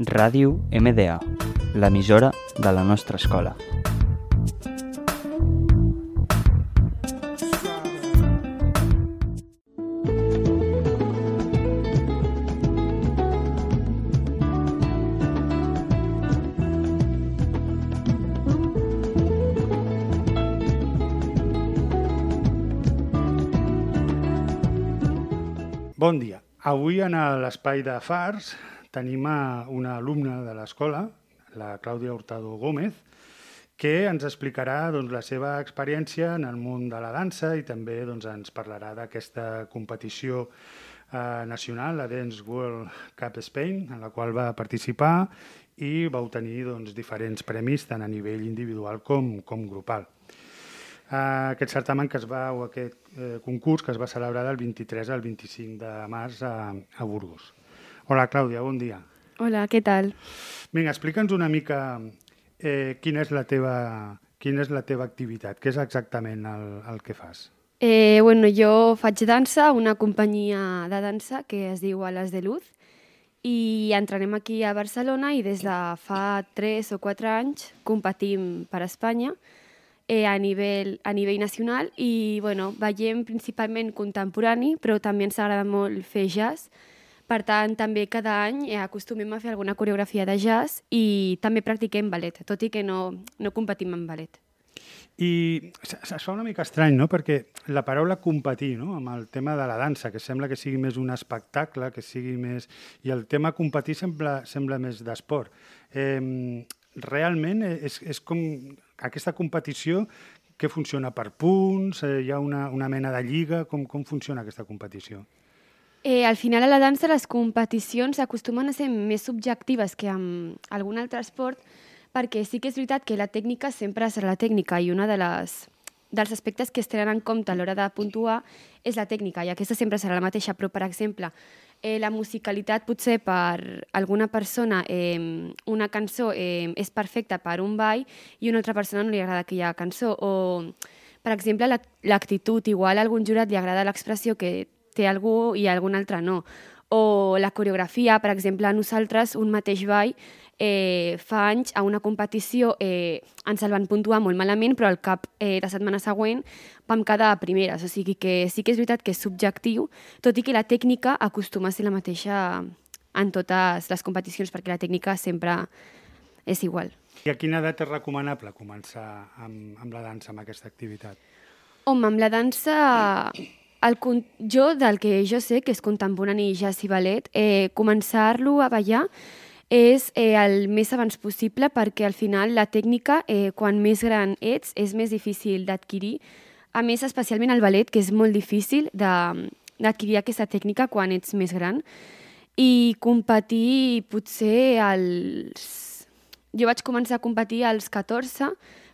Ràdio MDA, l'emissora de la nostra escola. Bon dia. Avui en l'espai de Fars tenim una alumna de l'escola, la Clàudia Hurtado Gómez, que ens explicarà doncs, la seva experiència en el món de la dansa i també doncs, ens parlarà d'aquesta competició eh, nacional, la Dance World Cup Spain, en la qual va participar i va obtenir doncs, diferents premis tant a nivell individual com, com grupal. Uh, aquest certamen que es va, o aquest eh, concurs que es va celebrar del 23 al 25 de març a, a Burgos. Hola, Clàudia, bon dia. Hola, què tal? Vinga, explica'ns una mica eh, quina, és la teva, quina és la teva activitat, què és exactament el, el que fas. Eh, bueno, jo faig dansa a una companyia de dansa que es diu Alas de Luz i entrenem aquí a Barcelona i des de fa 3 o 4 anys competim per Espanya eh, a, nivell, a nivell nacional i bueno, veiem principalment contemporani, però també ens agrada molt fer jazz. Per tant, també cada any eh, acostumem a fer alguna coreografia de jazz i també practiquem ballet, tot i que no, no competim en ballet. I es fa una mica estrany, no?, perquè la paraula competir, no?, amb el tema de la dansa, que sembla que sigui més un espectacle, que sigui més... I el tema competir sembla, sembla més d'esport. Eh, realment és, és com aquesta competició que funciona per punts, eh, hi ha una, una mena de lliga, com, com funciona aquesta competició? Eh, al final a la dansa les competicions acostumen a ser més subjectives que amb algun altre esport perquè sí que és veritat que la tècnica sempre serà la tècnica i una de les dels aspectes que es tenen en compte a l'hora de puntuar és la tècnica, i aquesta sempre serà la mateixa, però, per exemple, eh, la musicalitat potser per alguna persona eh, una cançó eh, és perfecta per un ball i una altra persona no li agrada aquella cançó o per exemple l'actitud, igual a algun jurat li agrada l'expressió que té algú i algun altre no o la coreografia, per exemple, a nosaltres un mateix ball eh, fa anys a una competició eh, ens el van puntuar molt malament, però al cap eh, de setmana següent vam quedar a primeres. O sigui que sí que és veritat que és subjectiu, tot i que la tècnica acostuma a ser la mateixa en totes les competicions, perquè la tècnica sempre és igual. I a quina edat és recomanable començar amb, amb la dansa, amb aquesta activitat? Home, amb la dansa el, jo, del que jo sé, que és contemporani jazz i ballet, eh, començar-lo a ballar és eh, el més abans possible perquè al final la tècnica, eh, quan més gran ets, és més difícil d'adquirir. A més, especialment el ballet, que és molt difícil d'adquirir aquesta tècnica quan ets més gran. I competir potser als... Jo vaig començar a competir als 14,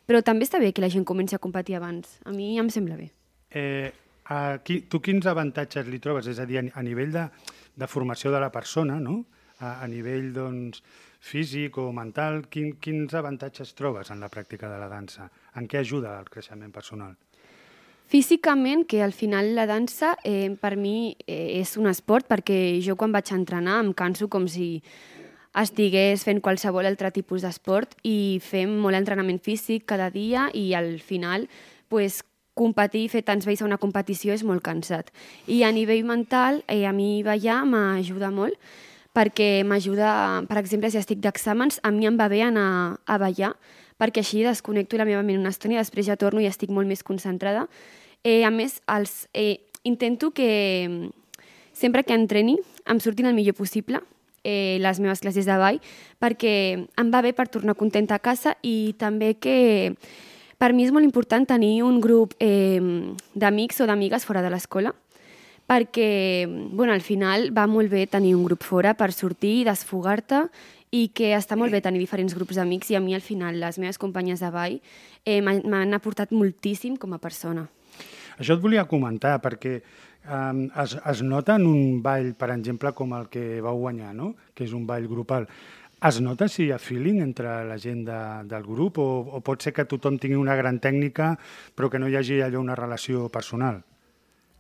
però també està bé que la gent comenci a competir abans. A mi em sembla bé. Eh, aquí, tu quins avantatges li trobes? És a dir, a nivell de, de formació de la persona, no? a, a nivell doncs, físic o mental, quin, quins avantatges trobes en la pràctica de la dansa? En què ajuda el creixement personal? Físicament, que al final la dansa eh, per mi eh, és un esport perquè jo quan vaig entrenar em canso com si estigués fent qualsevol altre tipus d'esport i fem molt entrenament físic cada dia i al final pues, competir i fer tants vells a una competició és molt cansat. I a nivell mental, eh, a mi ballar m'ajuda molt perquè m'ajuda, per exemple, si estic d'exàmens, a mi em va bé anar a ballar, perquè així desconnecto la meva ment una estona i després ja torno i estic molt més concentrada. Eh, a més, els, eh, intento que sempre que entreni em surtin el millor possible eh, les meves classes de ball, perquè em va bé per tornar contenta a casa i també que per mi és molt important tenir un grup eh, d'amics o d'amigues fora de l'escola, perquè bueno, al final va molt bé tenir un grup fora per sortir, desfogar-te i que està molt bé tenir diferents grups d'amics i a mi al final les meves companyes de ball eh, m'han aportat moltíssim com a persona. Això et volia comentar perquè um, es, es nota en un ball, per exemple, com el que vau guanyar, no? que és un ball grupal, es nota si hi ha feeling entre la gent de, del grup o, o pot ser que tothom tingui una gran tècnica però que no hi hagi allò una relació personal?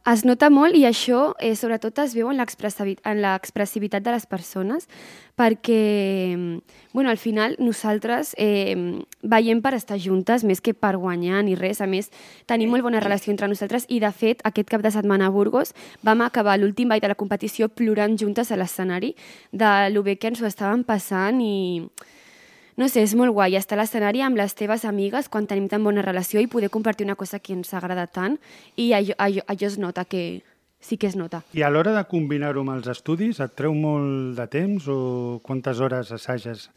Es nota molt i això eh, sobretot es veu en l'expressivi- en l'expressivitat de les persones perquè, bueno, al final nosaltres eh, veiem per estar juntes més que per guanyar ni res. A més, tenim molt bona relació entre nosaltres i, de fet, aquest cap de setmana a Burgos vam acabar l'últim ball de la competició plorant juntes a l'escenari de lo bé que ens ho estàvem passant i no sé, és molt guai estar a l'escenari amb les teves amigues quan tenim tan bona relació i poder compartir una cosa que ens agrada tant i allò, allò, allò es nota que sí que es nota. I a l'hora de combinar-ho amb els estudis, et treu molt de temps o quantes hores assages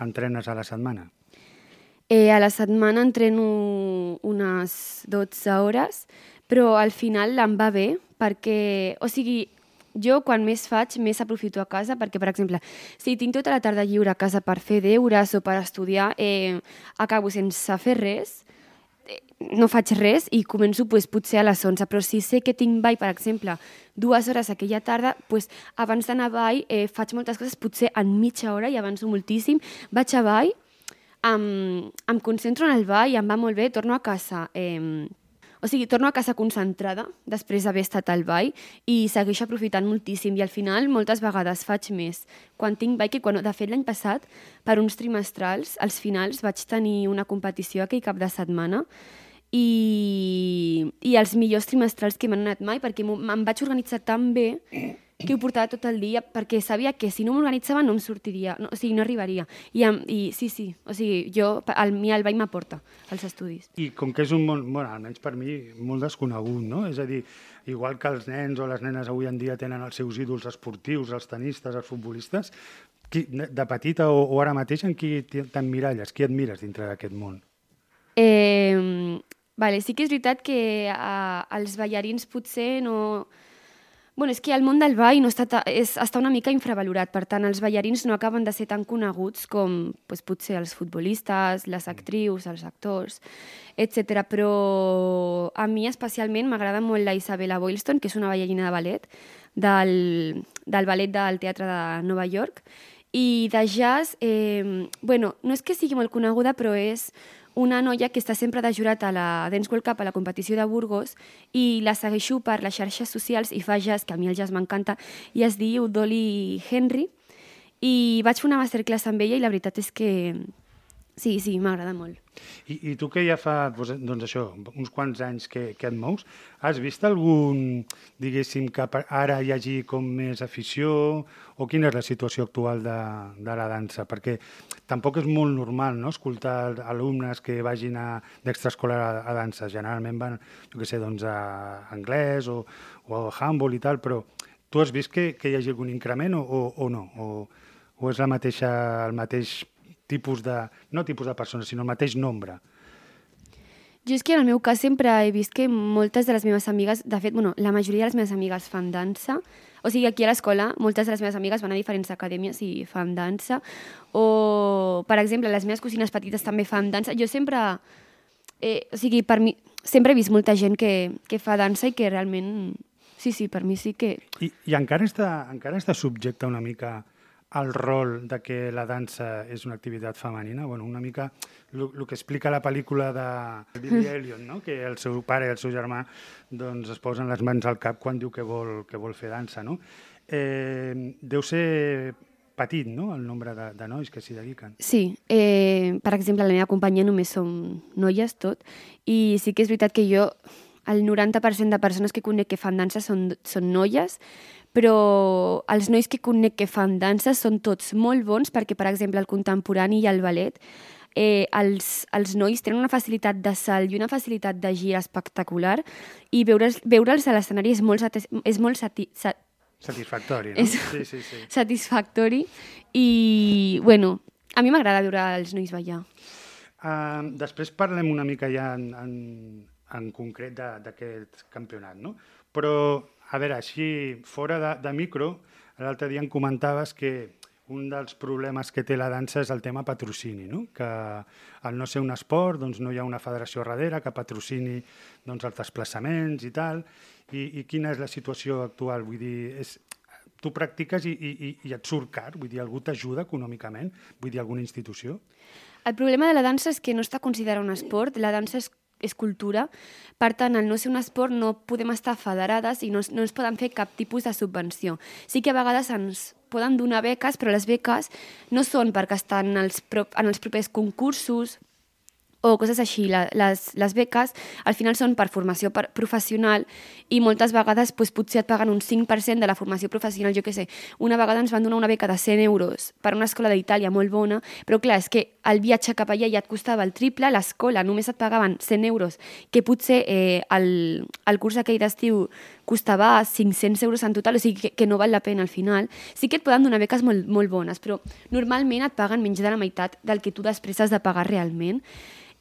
entrenes a la setmana? Eh, a la setmana entreno unes 12 hores, però al final em va bé perquè, o sigui, jo quan més faig, més aprofito a casa, perquè, per exemple, si tinc tota la tarda lliure a casa per fer deures o per estudiar, eh, acabo sense fer res, eh, no faig res i començo pues, potser a les 11, però si sé que tinc ball, per exemple, dues hores aquella tarda, pues, abans d'anar a ball eh, faig moltes coses, potser en mitja hora i avanço moltíssim, vaig a ball, em, em concentro en el ball, em va molt bé, torno a casa... Eh, o sigui, torno a casa concentrada després d'haver estat al ball i segueixo aprofitant moltíssim i al final moltes vegades faig més. Quan tinc ball que quan, de fet l'any passat per uns trimestrals, als finals vaig tenir una competició aquell cap de setmana i, i els millors trimestrals que m'han anat mai perquè em vaig organitzar tan bé que ho portava tot el dia perquè sabia que si no m'organitzava no em sortiria, no, o sigui, no arribaria. I, i sí, sí, o sigui, jo, el, mi el ball m'aporta als estudis. I com que és un món, bueno, almenys per mi, molt desconegut, no? És a dir, igual que els nens o les nenes avui en dia tenen els seus ídols esportius, els tenistes, els futbolistes, qui, de petita o, o ara mateix en qui t'emmiralles? Qui admires dintre d'aquest món? Eh, vale, sí que és veritat que a, els ballarins potser no... Bueno, és que el món del ball no està, ta- és, està una mica infravalorat, per tant, els ballarins no acaben de ser tan coneguts com pues, potser els futbolistes, les actrius, els actors, etc. Però a mi especialment m'agrada molt la Isabella Boylston, que és una ballarina de ballet, del, del ballet del Teatre de Nova York, i de jazz, eh, bueno, no és que sigui molt coneguda, però és una noia que està sempre de jurat a la Dance World Cup, a la competició de Burgos, i la segueixo per les xarxes socials i fa jazz, que a mi el jazz m'encanta, i es diu Dolly Henry, i vaig fer una masterclass amb ella i la veritat és que sí, sí, m'agrada molt. I, I tu que ja fa, doncs, doncs això, uns quants anys que, que et mous, has vist algun, diguéssim, que ara hi hagi com més afició o quina és la situació actual de, de la dansa? Perquè tampoc és molt normal no? escoltar alumnes que vagin d'extraescolar a, a dansa. Generalment van, jo què sé, doncs a anglès o, o a handball i tal, però tu has vist que, que hi hagi algun increment o, o, o no? O, o és la mateixa, el mateix tipus de, no tipus de persones, sinó el mateix nombre. Jo és que en el meu cas sempre he vist que moltes de les meves amigues, de fet, bueno, la majoria de les meves amigues fan dansa, o sigui, aquí a l'escola moltes de les meves amigues van a diferents acadèmies i fan dansa, o, per exemple, les meves cosines petites també fan dansa. Jo sempre, eh, o sigui, per mi, sempre he vist molta gent que, que fa dansa i que realment, sí, sí, per mi sí que... I, i encara, està, encara està subjecte una mica al rol de que la dansa és una activitat femenina? Bueno, una mica el que explica la pel·lícula de Billy Elliot, no? que el seu pare i el seu germà doncs, es posen les mans al cap quan diu que vol, que vol fer dansa. No? Eh, deu ser petit, no?, el nombre de, de nois que s'hi dediquen. Sí, eh, per exemple, la meva companyia només som noies tot, i sí que és veritat que jo, el 90% de persones que conec que fan dansa són, són noies, però els nois que conec que fan dansa són tots molt bons perquè, per exemple, el contemporani i el ballet, eh, els, els nois tenen una facilitat de salt i una facilitat de gir espectacular i veure'ls veure a l'escenari és molt, satis, és molt sati, sa, Satisfactori, no? És- Sí, sí, sí. satisfactori i, bueno, a mi m'agrada veure els nois ballar. Uh, després parlem una mica ja en, en, en concret d'aquest campionat, no? Però, a veure, així, fora de, de micro, l'altre dia em comentaves que un dels problemes que té la dansa és el tema patrocini, no? que al no ser un esport doncs no hi ha una federació darrere que patrocini doncs, els desplaçaments i tal. I, I quina és la situació actual? Vull dir, és, tu practiques i, i- i et surt car? Vull dir, algú t'ajuda econòmicament? Vull dir, alguna institució? El problema de la dansa és que no està considerada un esport, la dansa és és cultura. Per tant, al no ser un esport no podem estar federades i no, no ens poden fer cap tipus de subvenció. Sí que a vegades ens poden donar beques, però les beques no són perquè estan en els, pro, en els propers concursos o coses així. La, les, les beques al final són per formació per, professional i moltes vegades doncs, potser et paguen un 5% de la formació professional, jo què sé. Una vegada ens van donar una beca de 100 euros per una escola d'Itàlia molt bona, però clar, és que el viatge cap allà ja et costava el triple, l'escola només et pagaven 100 euros, que potser eh, el, el curs aquell d'estiu costava 500 euros en total, o sigui que, que no val la pena al final. Sí que et poden donar beques molt, molt bones, però normalment et paguen menys de la meitat del que tu després has de pagar realment.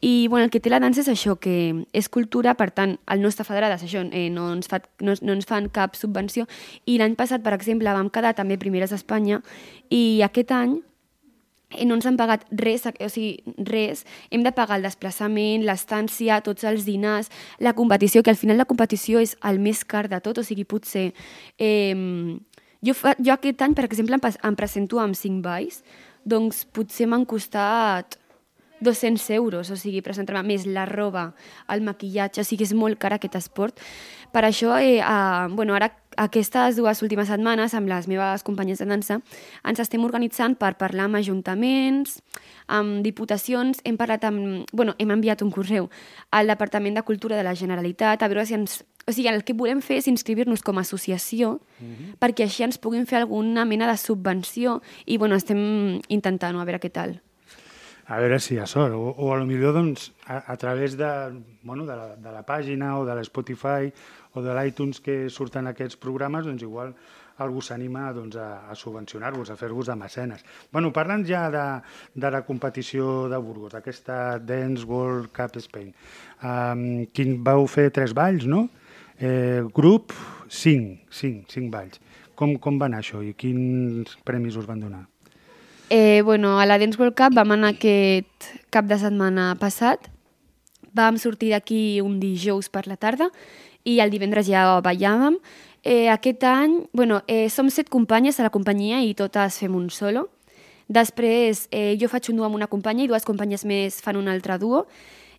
I bueno, el que té la dansa és això, que és cultura, per tant, el nostre federades això, eh, no, ens fa, no, no ens fan cap subvenció. I l'any passat, per exemple, vam quedar també primeres d'Espanya i aquest any no ens han pagat res, o sigui, res. Hem de pagar el desplaçament, l'estància, tots els dinars, la competició, que al final la competició és el més car de tot, o sigui, potser... Eh, jo, fa, jo aquest any, per exemple, em, em presento amb 5 balls, doncs potser m'han costat 200 euros, o sigui, presentar-me més la roba, el maquillatge, o sigui, és molt car aquest esport. Per això, eh, eh, bueno, ara aquestes dues últimes setmanes, amb les meves companyes de dansa, ens estem organitzant per parlar amb ajuntaments, amb diputacions, hem parlat amb... Bueno, hem enviat un correu al Departament de Cultura de la Generalitat a veure si ens... O sigui, el que volem fer és inscriure-nos com a associació mm -hmm. perquè així ens puguin fer alguna mena de subvenció i, bueno, estem intentant a veure què tal a veure si hi ha sort, o, o a lo millor doncs, a, a través de, bueno, de, la, de la pàgina o de l'Spotify o de l'iTunes que surten aquests programes, doncs igual algú s'anima doncs, a, a subvencionar-vos, a fer-vos de mecenes. Bueno, parlant ja de, de la competició de Burgos, d'aquesta Dance World Cup Spain, um, quin vau fer tres balls, no? Eh, grup, cinc, cinc, cinc balls. Com, com va anar això i quins premis us van donar? Eh, bueno, a la Dance World Cup vam anar aquest cap de setmana passat. Vam sortir d'aquí un dijous per la tarda i el divendres ja ballàvem. Eh, aquest any, bueno, eh, som set companyes a la companyia i totes fem un solo. Després eh, jo faig un duo amb una companya i dues companyes més fan un altre duo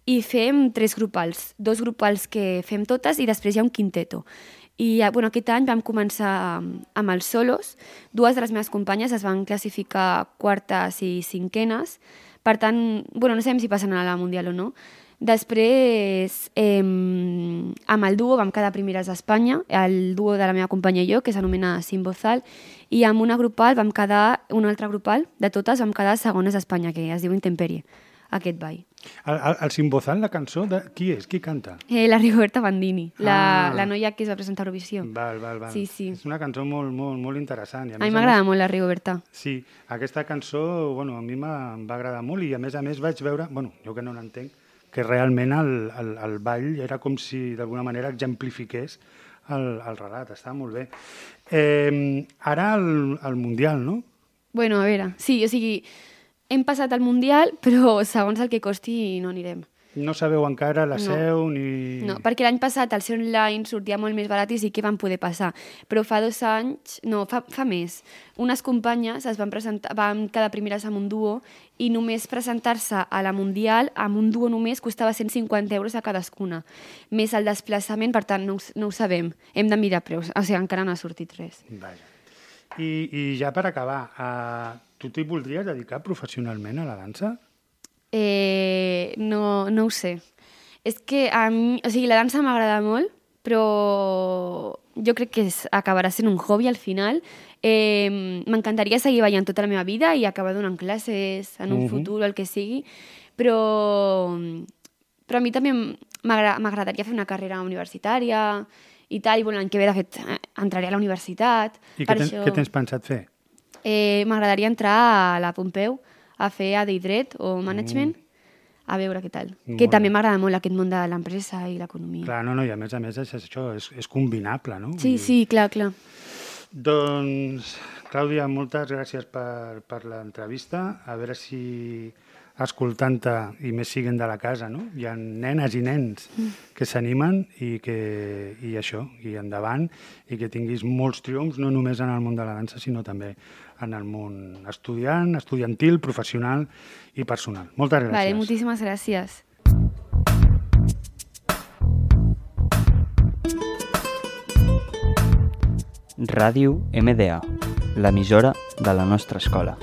i fem tres grupals, dos grupals que fem totes i després hi ha un quinteto. I bueno, aquest any vam començar amb els solos. Dues de les meves companyes es van classificar quartes i cinquenes. Per tant, bueno, no sabem si passen a la Mundial o no. Després, eh, amb el duo vam quedar primeres a Espanya, el duo de la meva companya i jo, que s'anomena Simbozal, i amb una grupal vam quedar, un altre grupal de totes, vam quedar segones a Espanya, que es diu Intemperie, aquest ball. El, el, el Simbozal, la cançó, de... qui és? Qui canta? Eh, la Rigoberta Bandini, la, ah. la noia que es va presentar a Eurovisió. Val, val, val. Sí, sí. És una cançó molt, molt, molt interessant. I a, a mi m'agrada molt la Rigoberta. Sí, aquesta cançó, bueno, a mi em va agradar molt i a més a més vaig veure, bueno, jo que no n'entenc, que realment el, el, el ball era com si d'alguna manera exemplifiqués el, el relat, està molt bé. Eh, ara el, el Mundial, no? Bueno, a veure, sí, o sigui, hem passat al Mundial, però segons el que costi no anirem. No sabeu encara la no. seu ni... No, perquè l'any passat el seu online sortia molt més barat i sí que van poder passar. Però fa dos anys, no, fa, fa més, unes companyes es van presentar, van quedar primeres amb un duo i només presentar-se a la Mundial amb un duo només costava 150 euros a cadascuna. Més el desplaçament, per tant, no, no ho sabem. Hem de mirar preus. O sigui, encara no ha sortit res. Vaja. I, I ja per acabar, uh, Tu t'hi voldries dedicar professionalment a la dansa? Eh, no, no ho sé. És que a mi, o sigui, la dansa m'agrada molt, però jo crec que és, acabarà sent un hobby al final. Eh, M'encantaria seguir ballant tota la meva vida i acabar donant classes en un uh -huh. futur o el que sigui, però, però a mi també m'agradaria fer una carrera universitària i tal, i bueno, l'any que ve, de fet, entraré a la universitat. I què, ten, això... què tens pensat fer? Eh, M'agradaria entrar a la Pompeu a fer a Dret o Management, mm. a veure què tal. Molt que també m'agrada molt aquest món de l'empresa i l'economia. Clar, no, no, i a més a més és, això és, és combinable, no? Sí, I... sí, clar, clar. Doncs, Clàudia, moltes gràcies per, per l'entrevista. A veure si escoltant-te i més siguen de la casa, no? Hi ha nenes i nens mm. que s'animen i que i això, i endavant, i que tinguis molts triomfs, no només en el món de la dansa, sinó també en el món estudiant, estudiantil, professional i personal. Moltes gràcies. Vale, moltíssimes gràcies. Ràdio MDA, l'emissora de la nostra escola.